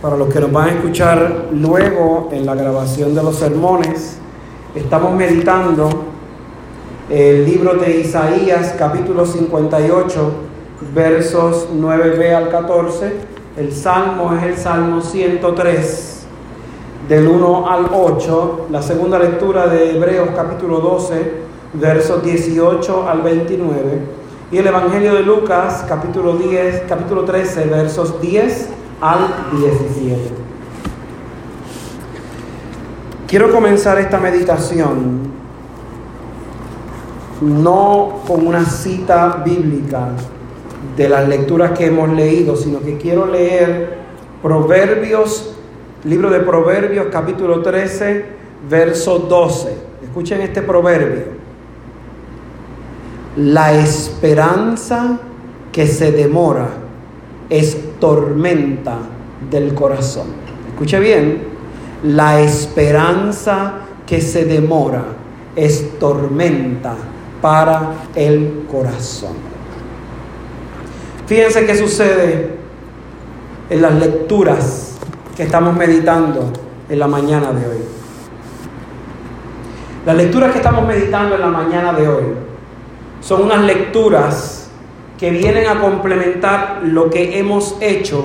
para los que nos van a escuchar luego en la grabación de los sermones, estamos meditando el libro de Isaías capítulo 58, versos 9b al 14. El salmo es el salmo 103, del 1 al 8. La segunda lectura de Hebreos capítulo 12, versos 18 al 29. Y el Evangelio de Lucas capítulo 10, capítulo 13, versos 10 al 17. Quiero comenzar esta meditación no con una cita bíblica de las lecturas que hemos leído, sino que quiero leer Proverbios, libro de Proverbios capítulo 13, verso 12. Escuchen este proverbio. La esperanza que se demora es tormenta del corazón. Escuche bien, la esperanza que se demora es tormenta para el corazón. Fíjense qué sucede en las lecturas que estamos meditando en la mañana de hoy. Las lecturas que estamos meditando en la mañana de hoy son unas lecturas que vienen a complementar lo que hemos hecho,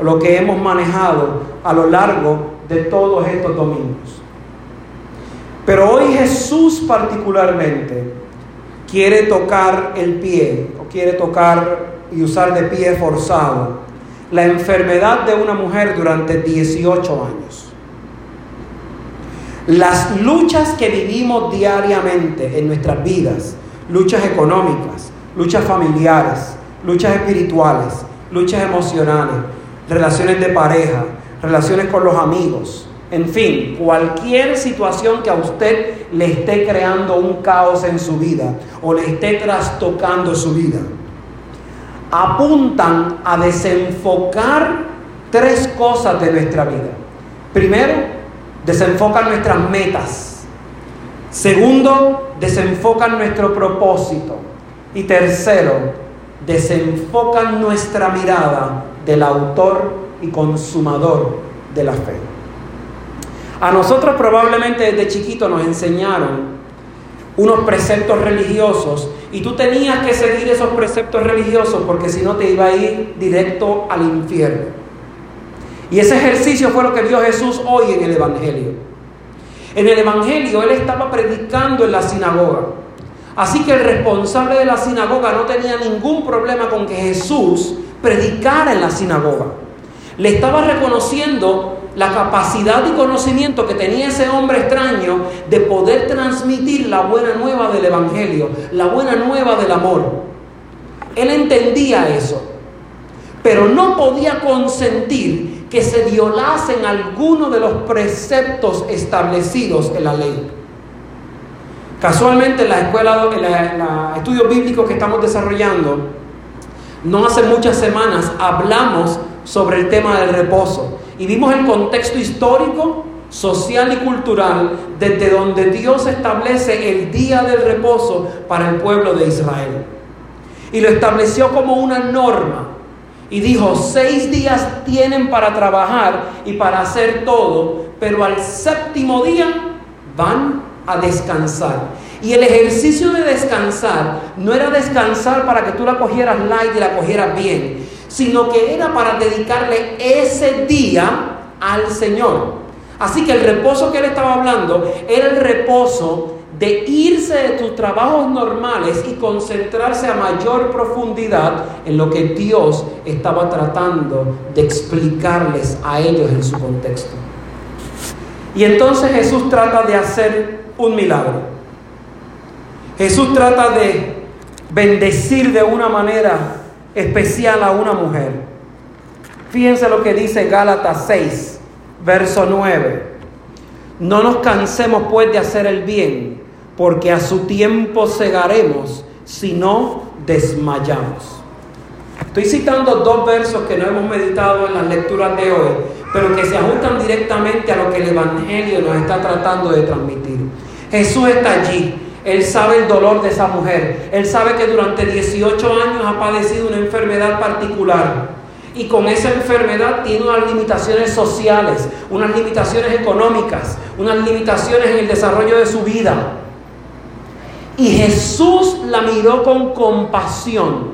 lo que hemos manejado a lo largo de todos estos domingos. Pero hoy Jesús particularmente quiere tocar el pie, o quiere tocar y usar de pie forzado, la enfermedad de una mujer durante 18 años. Las luchas que vivimos diariamente en nuestras vidas, luchas económicas, luchas familiares, luchas espirituales, luchas emocionales, relaciones de pareja, relaciones con los amigos, en fin, cualquier situación que a usted le esté creando un caos en su vida o le esté trastocando su vida, apuntan a desenfocar tres cosas de nuestra vida. Primero, desenfocan nuestras metas. Segundo, desenfocan nuestro propósito. Y tercero, desenfocan nuestra mirada del autor y consumador de la fe. A nosotros probablemente desde chiquito nos enseñaron unos preceptos religiosos y tú tenías que seguir esos preceptos religiosos porque si no te iba a ir directo al infierno. Y ese ejercicio fue lo que vio Jesús hoy en el Evangelio. En el Evangelio él estaba predicando en la sinagoga. Así que el responsable de la sinagoga no tenía ningún problema con que Jesús predicara en la sinagoga. Le estaba reconociendo la capacidad y conocimiento que tenía ese hombre extraño de poder transmitir la buena nueva del Evangelio, la buena nueva del amor. Él entendía eso, pero no podía consentir que se violasen algunos de los preceptos establecidos en la ley. Casualmente en la escuela, en los estudios bíblicos que estamos desarrollando, no hace muchas semanas hablamos sobre el tema del reposo y vimos el contexto histórico, social y cultural desde donde Dios establece el día del reposo para el pueblo de Israel. Y lo estableció como una norma. Y dijo, seis días tienen para trabajar y para hacer todo, pero al séptimo día van a descansar. Y el ejercicio de descansar no era descansar para que tú la cogieras light y la cogieras bien, sino que era para dedicarle ese día al Señor. Así que el reposo que él estaba hablando era el reposo de irse de tus trabajos normales y concentrarse a mayor profundidad en lo que Dios estaba tratando de explicarles a ellos en su contexto. Y entonces Jesús trata de hacer un milagro. Jesús trata de bendecir de una manera especial a una mujer. Fíjense lo que dice Gálatas 6, verso 9. No nos cansemos pues de hacer el bien, porque a su tiempo cegaremos si no desmayamos. Estoy citando dos versos que no hemos meditado en las lecturas de hoy, pero que se ajustan directamente a lo que el Evangelio nos está tratando de transmitir. Jesús está allí. Él sabe el dolor de esa mujer. Él sabe que durante 18 años ha padecido una enfermedad particular. y con esa enfermedad tiene unas limitaciones sociales, unas limitaciones económicas, unas limitaciones en el desarrollo de su vida. Y Jesús la miró con compasión.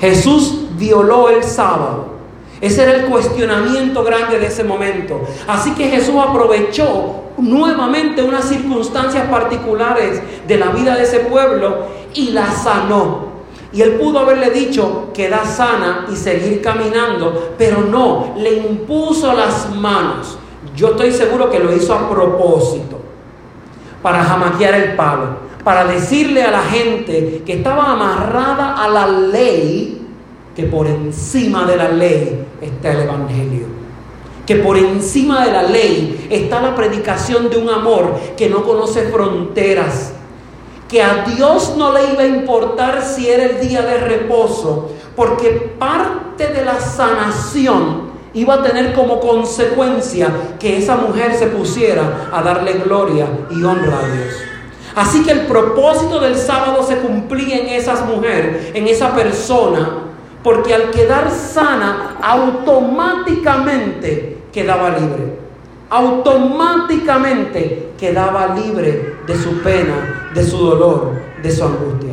Jesús violó el sábado. Ese era el cuestionamiento grande de ese momento. Así que Jesús aprovechó nuevamente unas circunstancias particulares de la vida de ese pueblo y la sanó. Y él pudo haberle dicho, queda sana y seguir caminando, pero no, le impuso las manos. Yo estoy seguro que lo hizo a propósito, para jamaquear el palo, para decirle a la gente que estaba amarrada a la ley, que por encima de la ley está el Evangelio. Que por encima de la ley está la predicación de un amor que no conoce fronteras, que a Dios no le iba a importar si era el día de reposo, porque parte de la sanación iba a tener como consecuencia que esa mujer se pusiera a darle gloria y honra a Dios. Así que el propósito del sábado se cumplía en esas mujeres, en esa persona, porque al quedar sana automáticamente quedaba libre automáticamente quedaba libre de su pena, de su dolor, de su angustia.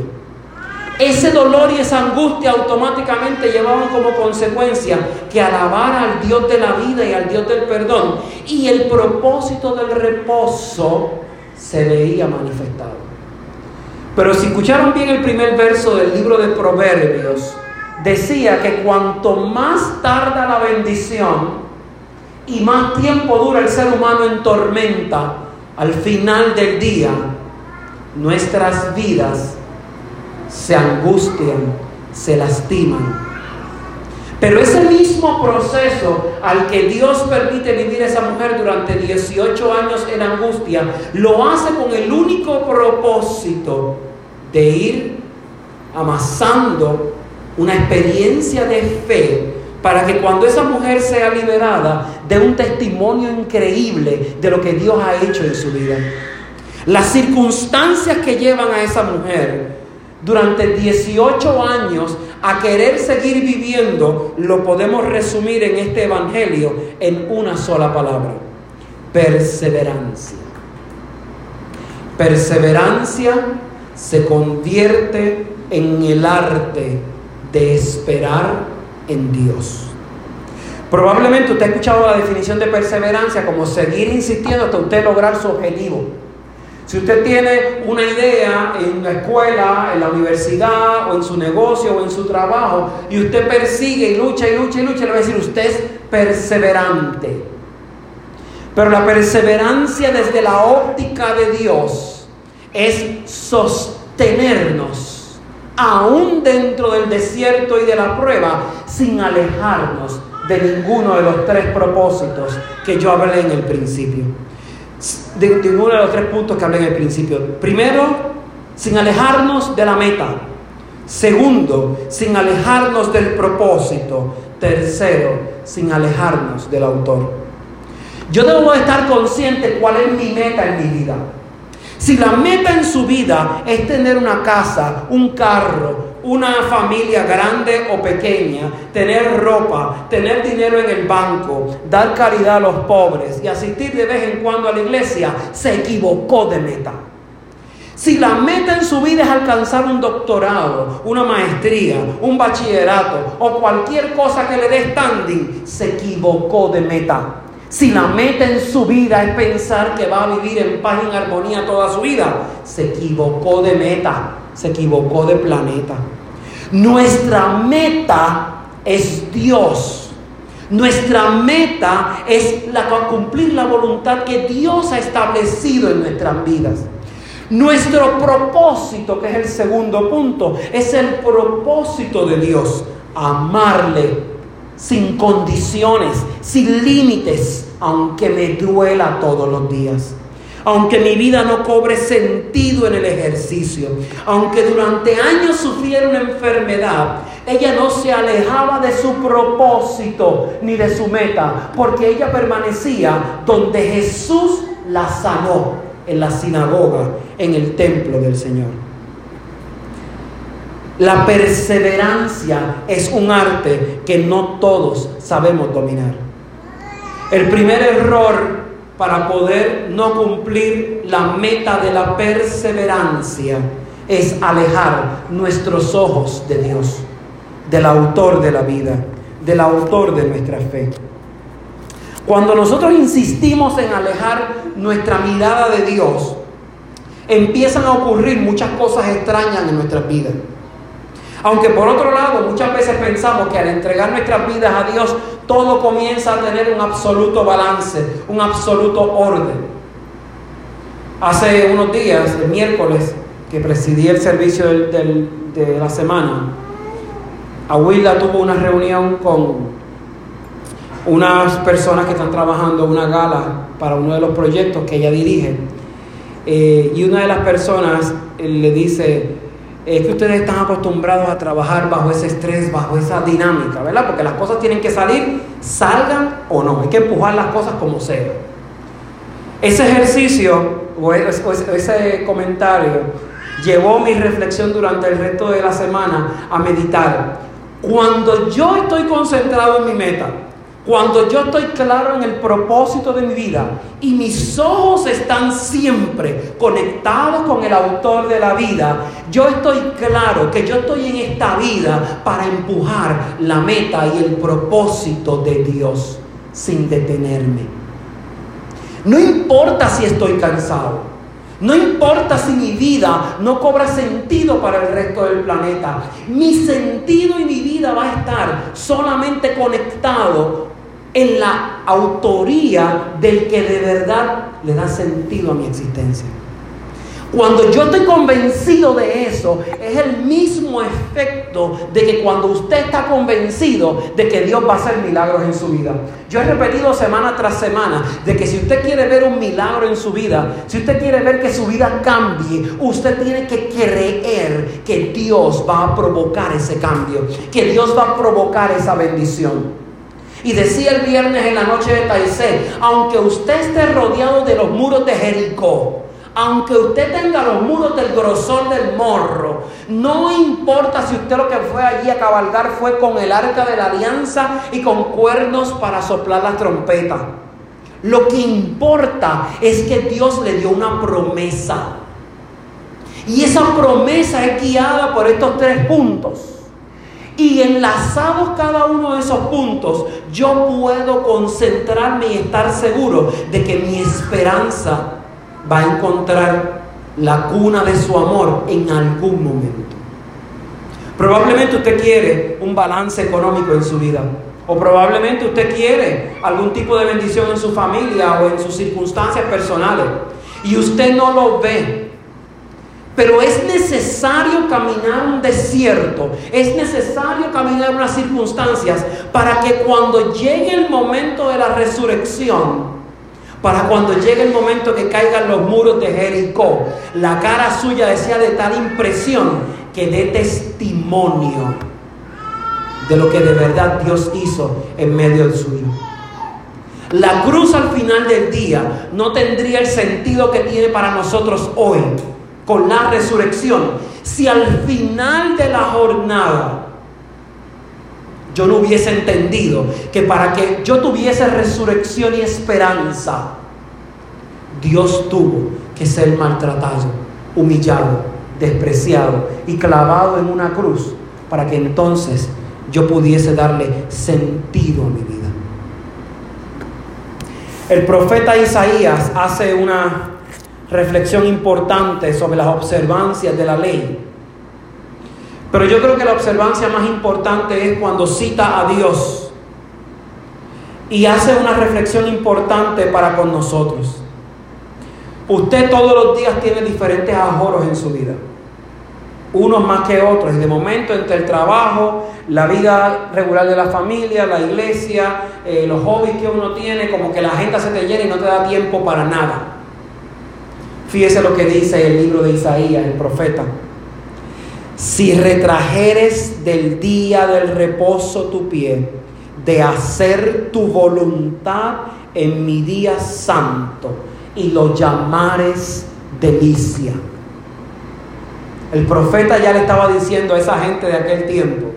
Ese dolor y esa angustia automáticamente llevaban como consecuencia que alabara al Dios de la vida y al Dios del perdón. Y el propósito del reposo se veía manifestado. Pero si escucharon bien el primer verso del libro de Proverbios, decía que cuanto más tarda la bendición, y más tiempo dura el ser humano en tormenta, al final del día, nuestras vidas se angustian, se lastiman. Pero ese mismo proceso al que Dios permite vivir a esa mujer durante 18 años en angustia, lo hace con el único propósito de ir amasando una experiencia de fe para que cuando esa mujer sea liberada dé un testimonio increíble de lo que Dios ha hecho en su vida. Las circunstancias que llevan a esa mujer durante 18 años a querer seguir viviendo, lo podemos resumir en este Evangelio en una sola palabra, perseverancia. Perseverancia se convierte en el arte de esperar en Dios. Probablemente usted ha escuchado la definición de perseverancia como seguir insistiendo hasta usted lograr su objetivo. Si usted tiene una idea en la escuela, en la universidad, o en su negocio, o en su trabajo, y usted persigue y lucha y lucha y lucha, le va a decir, usted es perseverante. Pero la perseverancia desde la óptica de Dios es sostenernos aún dentro del desierto y de la prueba, sin alejarnos de ninguno de los tres propósitos que yo hablé en el principio. De ninguno de los tres puntos que hablé en el principio. Primero, sin alejarnos de la meta. Segundo, sin alejarnos del propósito. Tercero, sin alejarnos del autor. Yo debo estar consciente cuál es mi meta en mi vida. Si la meta en su vida es tener una casa, un carro, una familia grande o pequeña, tener ropa, tener dinero en el banco, dar caridad a los pobres y asistir de vez en cuando a la iglesia, se equivocó de meta. Si la meta en su vida es alcanzar un doctorado, una maestría, un bachillerato o cualquier cosa que le dé standing, se equivocó de meta. Si la meta en su vida es pensar que va a vivir en paz y en armonía toda su vida, se equivocó de meta, se equivocó de planeta. Nuestra meta es Dios. Nuestra meta es la, cumplir la voluntad que Dios ha establecido en nuestras vidas. Nuestro propósito, que es el segundo punto, es el propósito de Dios, amarle sin condiciones, sin límites, aunque me duela todos los días. Aunque mi vida no cobre sentido en el ejercicio, aunque durante años sufriera una enfermedad, ella no se alejaba de su propósito ni de su meta, porque ella permanecía donde Jesús la sanó, en la sinagoga, en el templo del Señor. La perseverancia es un arte que no todos sabemos dominar. El primer error para poder no cumplir la meta de la perseverancia es alejar nuestros ojos de Dios, del autor de la vida, del autor de nuestra fe. Cuando nosotros insistimos en alejar nuestra mirada de Dios, empiezan a ocurrir muchas cosas extrañas en nuestras vidas. Aunque por otro lado muchas veces pensamos que al entregar nuestras vidas a Dios todo comienza a tener un absoluto balance, un absoluto orden. Hace unos días, el miércoles, que presidí el servicio de la semana, Aguila tuvo una reunión con unas personas que están trabajando una gala para uno de los proyectos que ella dirige. Eh, y una de las personas eh, le dice, es que ustedes están acostumbrados a trabajar bajo ese estrés, bajo esa dinámica, ¿verdad? Porque las cosas tienen que salir, salgan o no, hay que empujar las cosas como sea. Ese ejercicio o ese comentario llevó mi reflexión durante el resto de la semana a meditar. Cuando yo estoy concentrado en mi meta, cuando yo estoy claro en el propósito de mi vida y mis ojos están siempre conectados con el autor de la vida, yo estoy claro que yo estoy en esta vida para empujar la meta y el propósito de Dios sin detenerme. No importa si estoy cansado. No importa si mi vida no cobra sentido para el resto del planeta. Mi sentido y mi vida va a estar solamente conectado en la autoría del que de verdad le da sentido a mi existencia. Cuando yo estoy convencido de eso, es el mismo efecto de que cuando usted está convencido de que Dios va a hacer milagros en su vida. Yo he repetido semana tras semana de que si usted quiere ver un milagro en su vida, si usted quiere ver que su vida cambie, usted tiene que creer que Dios va a provocar ese cambio, que Dios va a provocar esa bendición. Y decía el viernes en la noche de Taizé, aunque usted esté rodeado de los muros de Jericó, aunque usted tenga los muros del grosor del morro, no importa si usted lo que fue allí a cabalgar fue con el arca de la alianza y con cuernos para soplar las trompetas. Lo que importa es que Dios le dio una promesa. Y esa promesa es guiada por estos tres puntos. Y enlazados cada uno de esos puntos, yo puedo concentrarme y estar seguro de que mi esperanza va a encontrar la cuna de su amor en algún momento. Probablemente usted quiere un balance económico en su vida. O probablemente usted quiere algún tipo de bendición en su familia o en sus circunstancias personales. Y usted no lo ve. Pero es necesario caminar un desierto, es necesario caminar unas circunstancias para que cuando llegue el momento de la resurrección, para cuando llegue el momento que caigan los muros de Jericó, la cara suya sea de tal impresión que dé testimonio de lo que de verdad Dios hizo en medio de su vida. La cruz al final del día no tendría el sentido que tiene para nosotros hoy con la resurrección, si al final de la jornada yo no hubiese entendido que para que yo tuviese resurrección y esperanza, Dios tuvo que ser maltratado, humillado, despreciado y clavado en una cruz para que entonces yo pudiese darle sentido a mi vida. El profeta Isaías hace una reflexión importante sobre las observancias de la ley. Pero yo creo que la observancia más importante es cuando cita a Dios y hace una reflexión importante para con nosotros. Usted todos los días tiene diferentes ajoros en su vida, unos más que otros, y de momento entre el trabajo, la vida regular de la familia, la iglesia, eh, los hobbies que uno tiene, como que la agenda se te llena y no te da tiempo para nada. Fíjese lo que dice el libro de Isaías, el profeta. Si retrajeres del día del reposo tu pie, de hacer tu voluntad en mi día santo, y lo llamares delicia. El profeta ya le estaba diciendo a esa gente de aquel tiempo,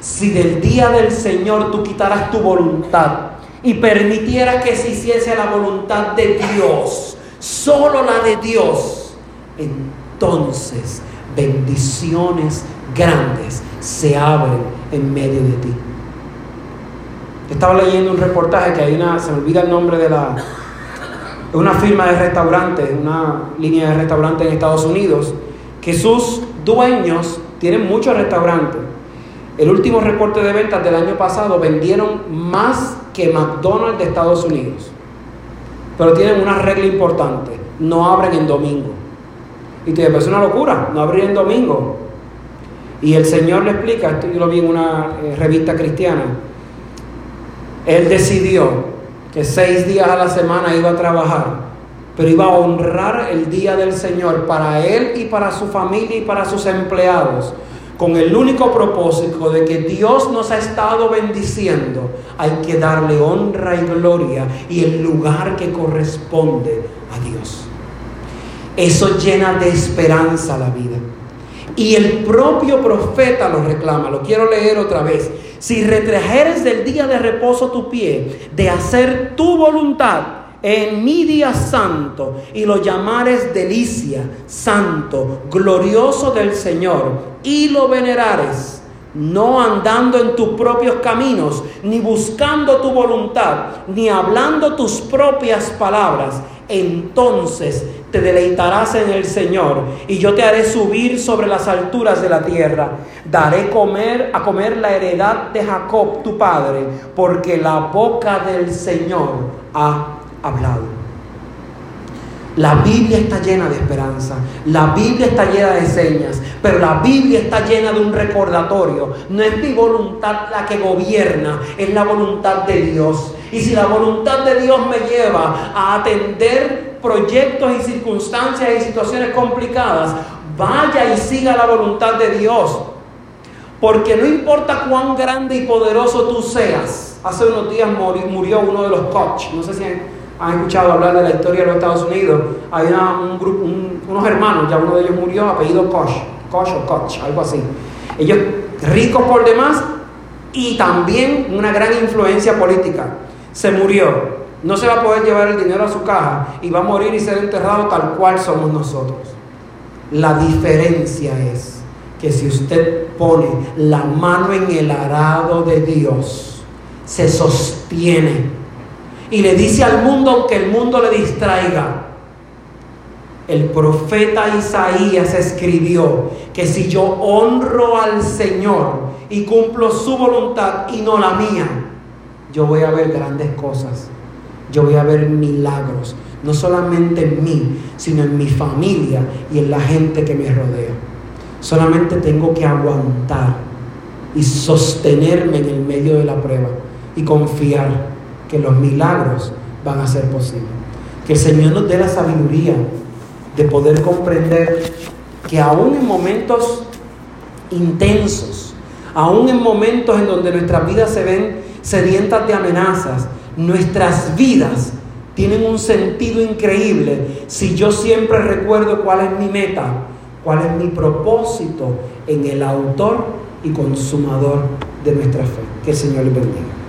si del día del Señor tú quitaras tu voluntad y permitieras que se hiciese la voluntad de Dios, solo la de Dios, entonces bendiciones grandes se abren en medio de ti. Estaba leyendo un reportaje que hay una, se me olvida el nombre de la, una firma de restaurantes, una línea de restaurantes en Estados Unidos, que sus dueños tienen muchos restaurantes. El último reporte de ventas del año pasado vendieron más que McDonald's de Estados Unidos. Pero tienen una regla importante, no abren en domingo. Y te es una locura, no abrir en domingo. Y el Señor le explica, esto yo lo vi en una eh, revista cristiana, Él decidió que seis días a la semana iba a trabajar, pero iba a honrar el día del Señor para Él y para su familia y para sus empleados, con el único propósito de que Dios nos ha estado bendiciendo, hay que darle honra y gloria y el lugar que corresponde a Dios. Eso llena de esperanza la vida. Y el propio profeta lo reclama, lo quiero leer otra vez. Si retrajeres del día de reposo tu pie, de hacer tu voluntad en mi día santo, y lo llamares delicia, santo, glorioso del Señor, y lo venerares, no andando en tus propios caminos, ni buscando tu voluntad, ni hablando tus propias palabras, entonces te deleitarás en el Señor y yo te haré subir sobre las alturas de la tierra. Daré comer a comer la heredad de Jacob tu padre, porque la boca del Señor ha hablado. La Biblia está llena de esperanza, la Biblia está llena de señas, pero la Biblia está llena de un recordatorio. No es mi voluntad la que gobierna, es la voluntad de Dios. Y si la voluntad de Dios me lleva a atender proyectos y circunstancias y situaciones complicadas, vaya y siga la voluntad de Dios. Porque no importa cuán grande y poderoso tú seas. Hace unos días murió uno de los coach, no sé si han escuchado hablar de la historia de los Estados Unidos, hay un grupo, unos hermanos, ya uno de ellos murió, apellido Koch, Koch o Koch, algo así. Ellos ricos por demás y también una gran influencia política. Se murió. No se va a poder llevar el dinero a su caja y va a morir y ser enterrado tal cual somos nosotros. La diferencia es que si usted pone la mano en el arado de Dios, se sostiene y le dice al mundo, aunque el mundo le distraiga, el profeta Isaías escribió que si yo honro al Señor y cumplo su voluntad y no la mía, yo voy a ver grandes cosas, yo voy a ver milagros, no solamente en mí, sino en mi familia y en la gente que me rodea. Solamente tengo que aguantar y sostenerme en el medio de la prueba y confiar que los milagros van a ser posibles. Que el Señor nos dé la sabiduría de poder comprender que aún en momentos intensos, aún en momentos en donde nuestras vidas se ven sedientas de amenazas, nuestras vidas tienen un sentido increíble si yo siempre recuerdo cuál es mi meta, cuál es mi propósito en el autor y consumador de nuestra fe. Que el Señor les bendiga.